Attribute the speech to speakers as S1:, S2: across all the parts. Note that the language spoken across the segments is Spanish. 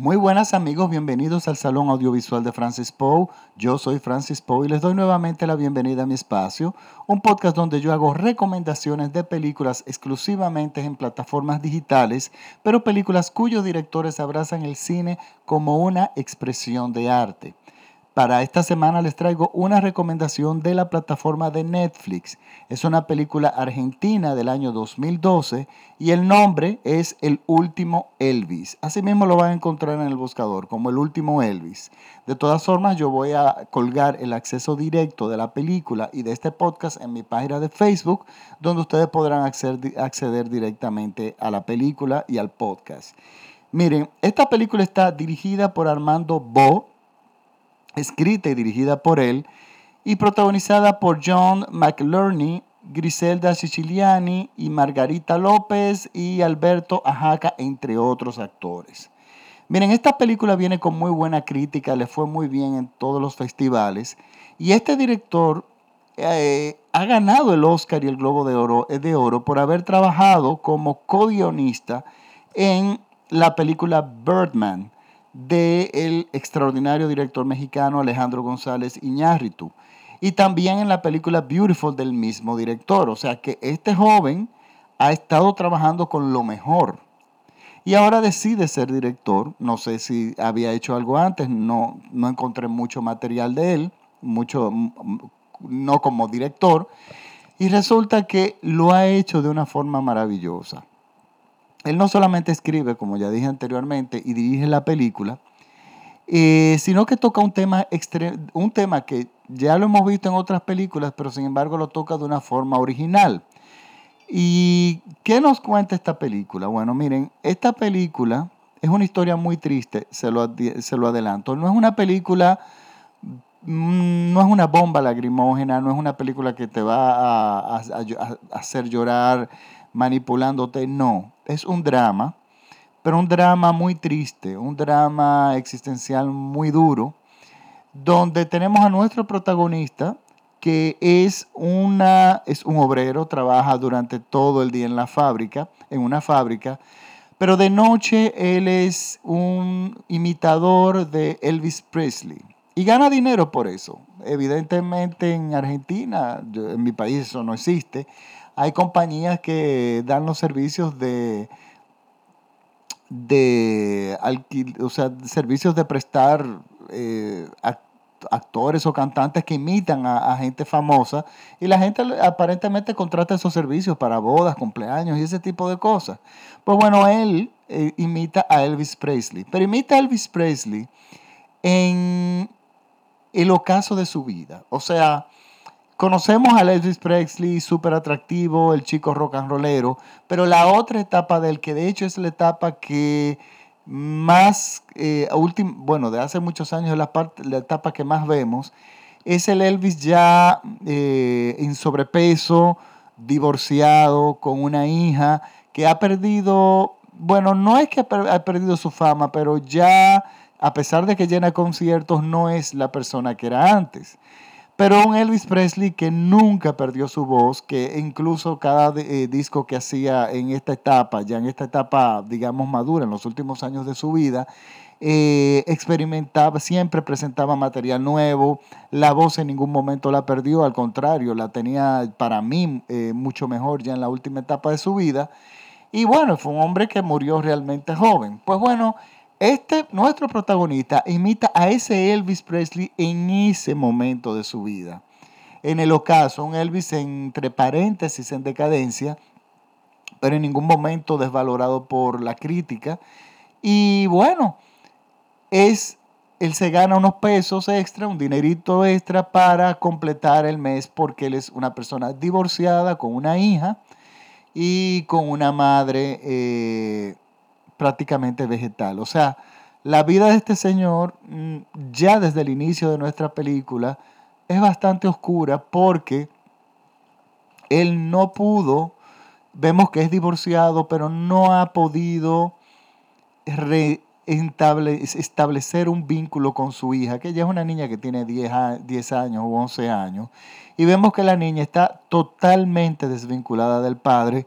S1: Muy buenas amigos, bienvenidos al Salón Audiovisual de Francis Poe. Yo soy Francis Poe y les doy nuevamente la bienvenida a mi espacio, un podcast donde yo hago recomendaciones de películas exclusivamente en plataformas digitales, pero películas cuyos directores abrazan el cine como una expresión de arte. Para esta semana les traigo una recomendación de la plataforma de Netflix. Es una película argentina del año 2012 y el nombre es El último Elvis. Asimismo lo van a encontrar en el buscador como El último Elvis. De todas formas, yo voy a colgar el acceso directo de la película y de este podcast en mi página de Facebook, donde ustedes podrán acceder, directamente a la película y al podcast. Miren, esta película está dirigida por Armando Bo escrita y dirigida por él, y protagonizada por John McLurney, Griselda Siciliani y Margarita López y Alberto Ajaca, entre otros actores. Miren, esta película viene con muy buena crítica, le fue muy bien en todos los festivales, y este director eh, ha ganado el Oscar y el Globo de Oro, eh, de Oro por haber trabajado como co-guionista en la película Birdman, del extraordinario director mexicano Alejandro González Iñárritu. Y también en la película Beautiful del mismo director. O sea que este joven ha estado trabajando con lo mejor. Y ahora decide ser director. No sé si había hecho algo antes, no, no encontré mucho material de él, mucho, no como director. Y resulta que lo ha hecho de una forma maravillosa él no solamente escribe, como ya dije anteriormente, y dirige la película, eh, sino que toca un tema, un tema que ya lo hemos visto en otras películas, pero sin embargo lo toca de una forma original. ¿Y qué nos cuenta esta película? Bueno, miren, esta película es una historia muy triste, se lo, se lo adelanto. No es una película, mm, no es una bomba lagrimógena, no es una película que te va a hacer llorar manipulándote, no es un drama, pero un drama muy triste, un drama existencial muy duro, donde tenemos a nuestro protagonista que es, una, es un obrero, trabaja durante todo el día en la fábrica, en una fábrica, pero de noche él es un imitador de Elvis Presley y gana dinero por eso. Evidentemente en Argentina, en mi país eso no existe, hay compañías que dan los servicios de, de o sea, servicios de prestar eh, actores o cantantes que imitan a, gente famosa y la gente aparentemente contrata esos servicios para bodas, cumpleaños y ese tipo de cosas. Pues bueno, él eh, imita a Elvis Presley, pero imita a Elvis Presley en el ocaso de su vida. O sea, Conocemos a Elvis Presley, súper atractivo, el chico rock and rollero, pero la otra etapa del que de hecho es la etapa que más, eh, bueno, de hace muchos años la, parte, la etapa que más vemos, es el Elvis ya eh, en sobrepeso, divorciado, con una hija, que ha perdido, bueno, no es que ha perdido su fama, pero ya, a pesar de que llena conciertos, no es la persona que era antes. Pero un Elvis Presley que nunca perdió su voz, que incluso cada eh, disco que hacía en esta etapa, ya en esta etapa, digamos, madura, en los últimos años de su vida, eh, experimentaba, siempre presentaba material nuevo, la voz en ningún momento la perdió, al contrario, la tenía para mí eh, mucho mejor ya en la última etapa de su vida. Y bueno, fue un hombre que murió realmente joven. Pues bueno, este, nuestro protagonista, imita a ese Elvis Presley en ese momento de su vida. En el ocaso, un Elvis entre paréntesis en decadencia, pero en ningún momento desvalorado por la crítica. Y bueno, es, él se gana unos pesos extra, un dinerito extra para completar el mes porque él es una persona divorciada con una hija y con una madre eh, prácticamente vegetal. O sea, la vida de este señor, mm, ya desde el inicio de nuestra película, es bastante oscura porque él no pudo, vemos que es divorciado, pero no ha podido establecer un vínculo con su hija, que ella es una niña que tiene 10, 10 años o 11 años, y vemos que la niña está totalmente desvinculada del padre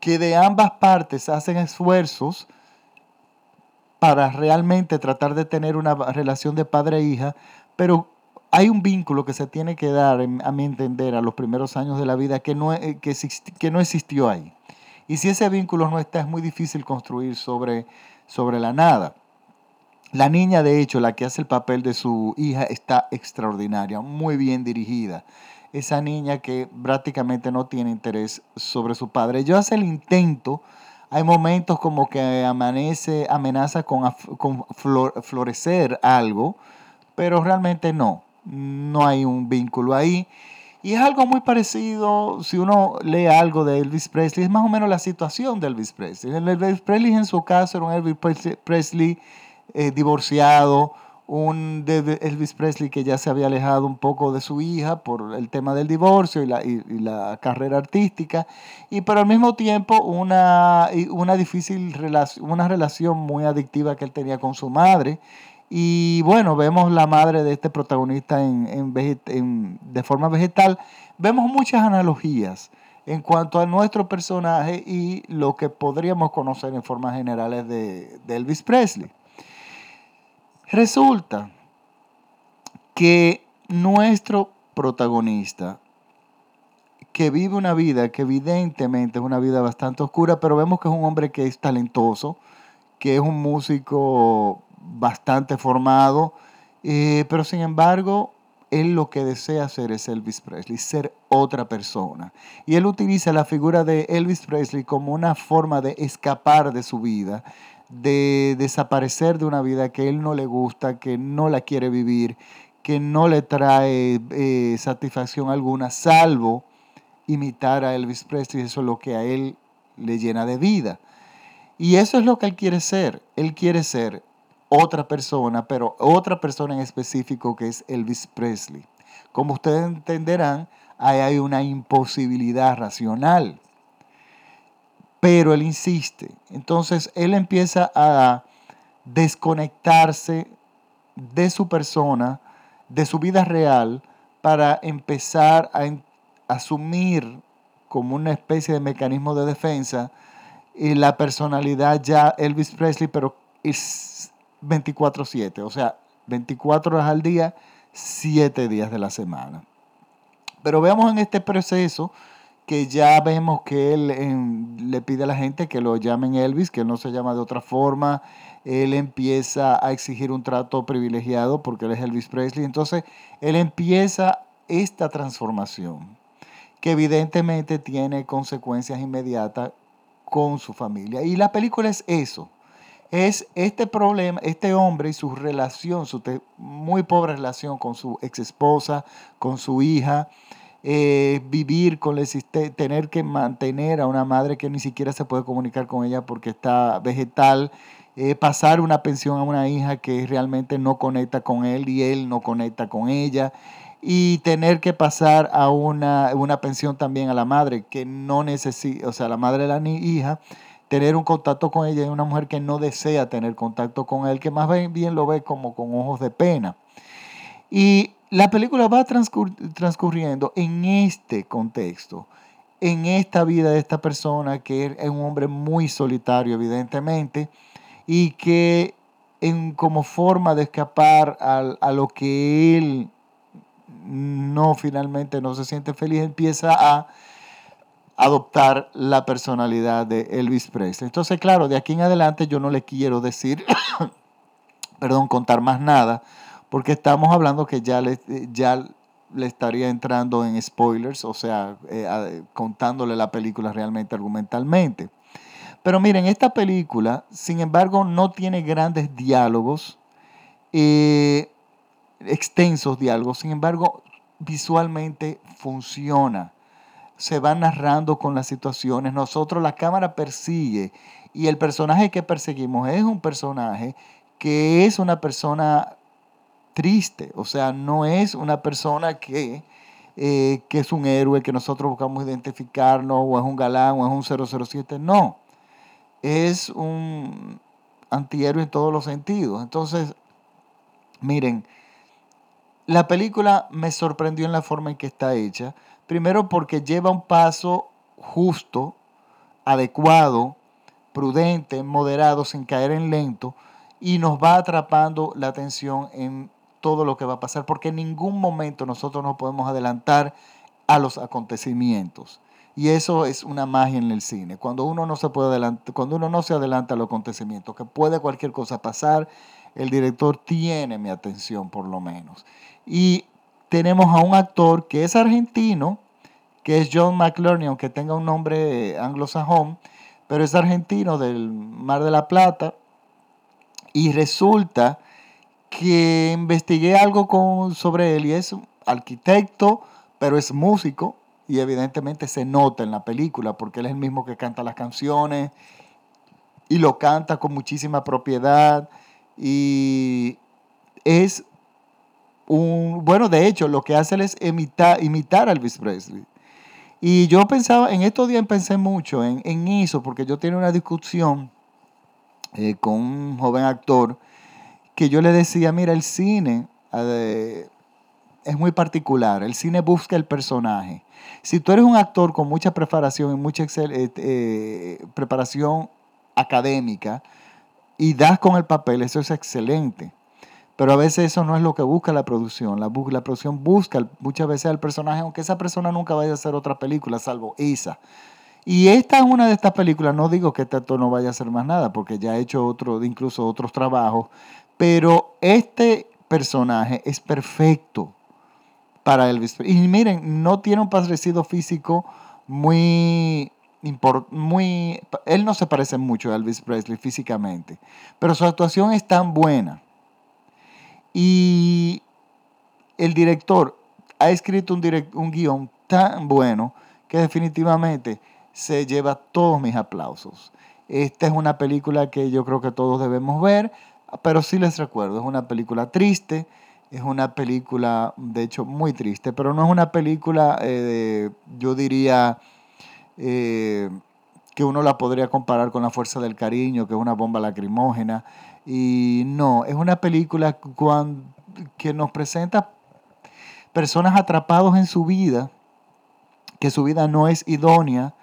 S1: que de ambas partes hacen esfuerzos para realmente tratar de tener una relación de padre e hija, pero hay un vínculo que se tiene que dar, a mi entender, a los primeros años de la vida que no, eh, que, que no existió ahí. Y si ese vínculo no está, es muy difícil construir sobre, sobre la nada. La niña, de hecho, la que hace el papel de su hija, está extraordinaria, muy bien dirigida. Esa niña que prácticamente no tiene interés sobre su padre. Yo hace el intento, hay momentos como que amanece, amenaza con, con florecer algo, pero realmente no, no hay un vínculo ahí. Y es algo muy parecido, si uno lee algo de Elvis Presley, es más o menos la situación de Elvis Presley. Elvis Presley en su caso era un Elvis Presley eh, divorciado, un Elvis Presley que ya se había alejado un poco de su hija por el tema del divorcio y la, y, la carrera artística, y pero al mismo tiempo una, una difícil relación, una relación muy adictiva que él tenía con su madre. Y bueno, vemos la madre de este protagonista en, en, de forma vegetal. Vemos muchas analogías en cuanto a nuestro personaje y lo que podríamos conocer en formas generales de, de Elvis Presley. Resulta que nuestro protagonista, que vive una vida que evidentemente es una vida bastante oscura, pero vemos que es un hombre que es talentoso, que es un músico bastante formado, eh, pero sin embargo, él lo que desea hacer es Elvis Presley, ser otra persona. Y él utiliza la figura de Elvis Presley como una forma de escapar de su vida, de desaparecer de una vida que él no le gusta, que no la quiere vivir, que no le trae eh, satisfacción alguna, salvo imitar a Elvis Presley, eso es lo que a él le llena de vida. Y eso es lo que él quiere ser. Él quiere ser otra persona, pero otra persona en específico que es Elvis Presley. Como ustedes entenderán, ahí hay una imposibilidad racional pero él insiste. Entonces él empieza a desconectarse de su persona, de su vida real, para empezar a asumir como una especie de mecanismo de defensa y la personalidad ya Elvis Presley, pero es 24/7, o sea, 24 horas al día, 7 días de la semana. Pero veamos en este proceso que ya vemos que él le pide a la gente que lo llamen Elvis, que él no se llama de otra forma. Él empieza a exigir un trato privilegiado porque él es Elvis Presley. Entonces, él empieza esta transformación que evidentemente tiene consecuencias inmediatas con su familia. Y la película es eso. Es este problema, este hombre y su relación, su muy pobre relación con su ex esposa, con su hija, eh, vivir con el tener que mantener a una madre que ni siquiera se puede comunicar con ella porque está vegetal, eh, pasar una pensión a una hija que realmente no conecta con él y él no conecta con ella, y tener que pasar a una, una pensión también a la madre que no necesita, o sea, la madre de la hija, tener un contacto con ella y una mujer que no desea tener contacto con él, que más bien lo ve como con ojos de pena. Y la película va transcurriendo en este contexto, en esta vida de esta persona que es un hombre muy solitario, evidentemente, y que en, como forma de escapar a, lo que él no finalmente no se siente feliz, empieza a adoptar la personalidad de Elvis Presley. Entonces, claro, de aquí en adelante yo no le quiero decir, perdón, contar más nada, porque estamos hablando que ya le, ya le estaría entrando en spoilers, o sea, eh, contándole la película realmente argumentalmente. Pero miren, esta película, sin embargo, no tiene grandes diálogos, eh, extensos diálogos, sin embargo, visualmente funciona. Se va narrando con las situaciones. Nosotros, la cámara persigue y el personaje que perseguimos es un personaje que es una persona triste, o sea, no es una persona que, eh, que es un héroe que nosotros buscamos identificarnos, o es un galán, o es un 007, no, es un antihéroe en todos los sentidos. Entonces, miren, la película me sorprendió en la forma en que está hecha, primero porque lleva un paso justo, adecuado, prudente, moderado, sin caer en lento, y nos va atrapando la atención en todo lo que va a pasar, porque en ningún momento nosotros nos podemos adelantar a los acontecimientos. Y eso es una magia en el cine. Cuando uno no se puede cuando uno no se adelanta a los acontecimientos, que puede cualquier cosa pasar, el director tiene mi atención por lo menos. Y tenemos a un actor que es argentino, que es John McLearney, aunque tenga un nombre anglosajón, pero es argentino del Mar de la Plata. Y resulta que investigué algo con, sobre él y es arquitecto, pero es músico y evidentemente se nota en la película porque él es el mismo que canta las canciones y lo canta con muchísima propiedad y es un, bueno, de hecho, lo que hace él es imitar, imitar a Elvis Presley. Y yo pensaba, en estos días pensé mucho en, eso, porque yo tenía una discusión eh, con un joven actor que yo le decía, mira, el cine eh, es muy particular, el cine busca el personaje. Si tú eres un actor con mucha preparación y mucha eh, eh, preparación académica y das con el papel, eso es excelente. Pero a veces eso no es lo que busca la producción. La, la producción busca muchas veces al personaje, aunque esa persona nunca vaya a hacer otra película, salvo esa. Y esta es una de estas películas, no digo que este actor no vaya a hacer más nada, porque ya ha hecho otro, incluso otros trabajos, pero este personaje es perfecto para Elvis. Y miren, no tiene un parecido físico muy, muy... Él no se parece mucho a Elvis Presley físicamente, pero su actuación es tan buena. Y el director ha escrito un, un guion tan bueno que definitivamente se lleva todos mis aplausos. Esta es una película que yo creo que todos debemos ver. Pero sí les recuerdo, es una película triste, es una película, de hecho, muy triste, pero no es una película, eh, yo diría, eh, que uno la podría comparar con La Fuerza del Cariño, que es una bomba lacrimógena. Y no, es una película que nos presenta personas atrapados en su vida, que su vida no es idónea,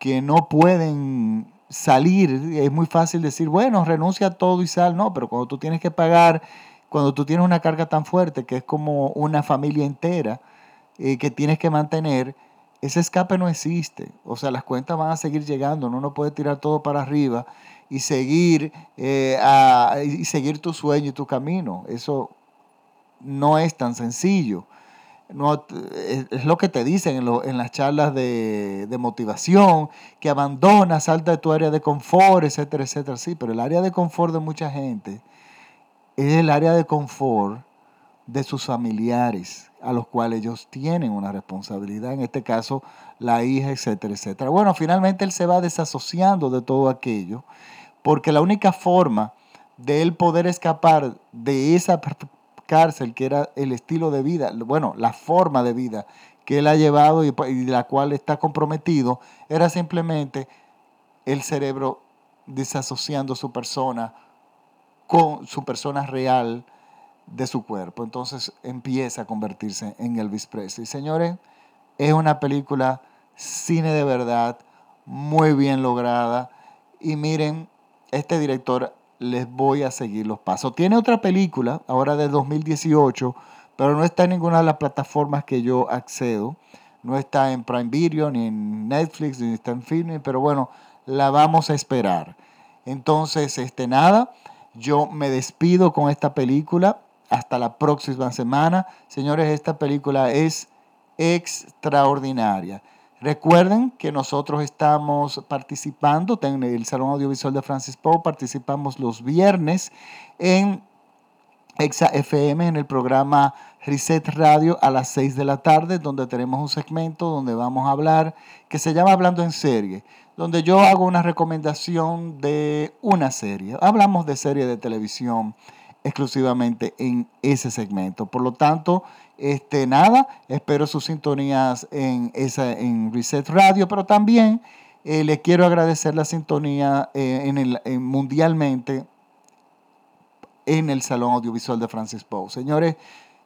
S1: que no pueden salir, es muy fácil decir, bueno, renuncia a todo y sal, no, pero cuando tú tienes que pagar, cuando tú tienes una carga tan fuerte que es como una familia entera eh, que tienes que mantener, ese escape no existe. O sea, las cuentas van a seguir llegando, uno no puede tirar todo para arriba y seguir, eh, y seguir tu sueño y tu camino. Eso no es tan sencillo no, es lo que te dicen en, las charlas de, motivación, que abandonas, salta de tu área de confort, etcétera, etcétera. Sí, pero el área de confort de mucha gente es el área de confort de sus familiares, a los cuales ellos tienen una responsabilidad, en este caso la hija, etcétera, etcétera. Bueno, finalmente él se va desasociando de todo aquello, porque la única forma de él poder escapar de esa cárcel, que era el estilo de vida, bueno, la forma de vida que él ha llevado y, la cual está comprometido, era simplemente el cerebro desasociando su persona con su persona real de su cuerpo. Entonces empieza a convertirse en Elvis Presley. Señores, es una película cine de verdad, muy bien lograda. Y miren, este director les voy a seguir los pasos. Tiene otra película, ahora de 2018, pero no está en ninguna de las plataformas que yo accedo. No está en Prime Video, ni en Netflix, ni está en Filming, pero bueno, la vamos a esperar. Entonces, este nada, yo me despido con esta película. Hasta la próxima semana. Señores, esta película es extraordinaria. Recuerden que nosotros estamos participando en el Salón Audiovisual de Francis Poe, participamos los viernes en Exa FM en el programa Reset Radio a las 6 de la tarde, donde tenemos un segmento donde vamos a hablar que se llama Hablando en Serie, donde yo hago una recomendación de una serie. Hablamos de serie de televisión exclusivamente en ese segmento. Por lo tanto, este, nada, espero sus sintonías en, esa, en Reset Radio, pero también eh, le quiero agradecer la sintonía eh, en el, mundialmente en el Salón Audiovisual de Francis Poe. Señores,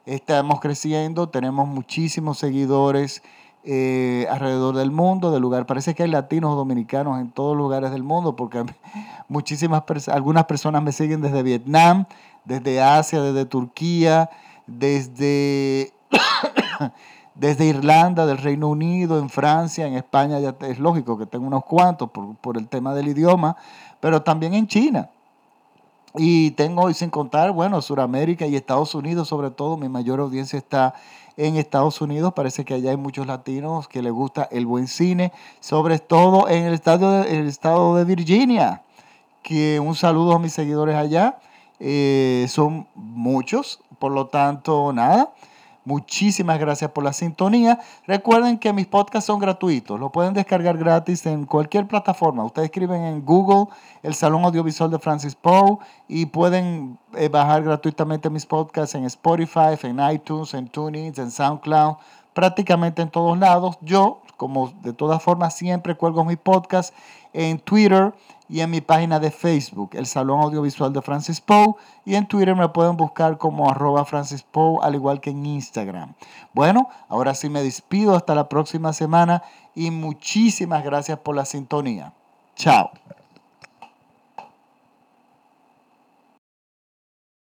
S1: estamos creciendo, tenemos muchísimos seguidores eh, alrededor del mundo, del lugar. Parece que hay latinos dominicanos en todos lugares del mundo, porque muchísimas algunas personas me siguen desde Vietnam, desde Asia, desde Turquía, desde, desde Irlanda, del Reino Unido, en Francia, en España, ya es lógico que tengo unos cuantos por, por el tema del idioma, pero también en China. Y tengo, y sin contar, bueno, Sudamérica y Estados Unidos sobre todo, mi mayor audiencia está en Estados Unidos. Parece que allá hay muchos latinos que les gusta el buen cine, sobre todo en el estado de, estado de Virginia. Que un saludo a mis seguidores allá. Eh, son muchos, por lo tanto, nada. Muchísimas gracias por la sintonía. Recuerden que mis podcasts son gratuitos. Lo pueden descargar gratis en cualquier plataforma. Ustedes escriben en Google el Salón Audiovisual de Francis Poe y pueden eh, bajar gratuitamente mis podcasts en Spotify, en iTunes, en TuneIn, en SoundCloud, prácticamente en todos lados. Yo, como de todas formas, siempre cuelgo mis podcasts en Twitter y en mi página de Facebook, el Salón Audiovisual de Francis Poe, y en Twitter me pueden buscar como arroba Francis Poe, al igual que en Instagram. Bueno, ahora sí me despido hasta la próxima semana y muchísimas gracias por la sintonía. Chao.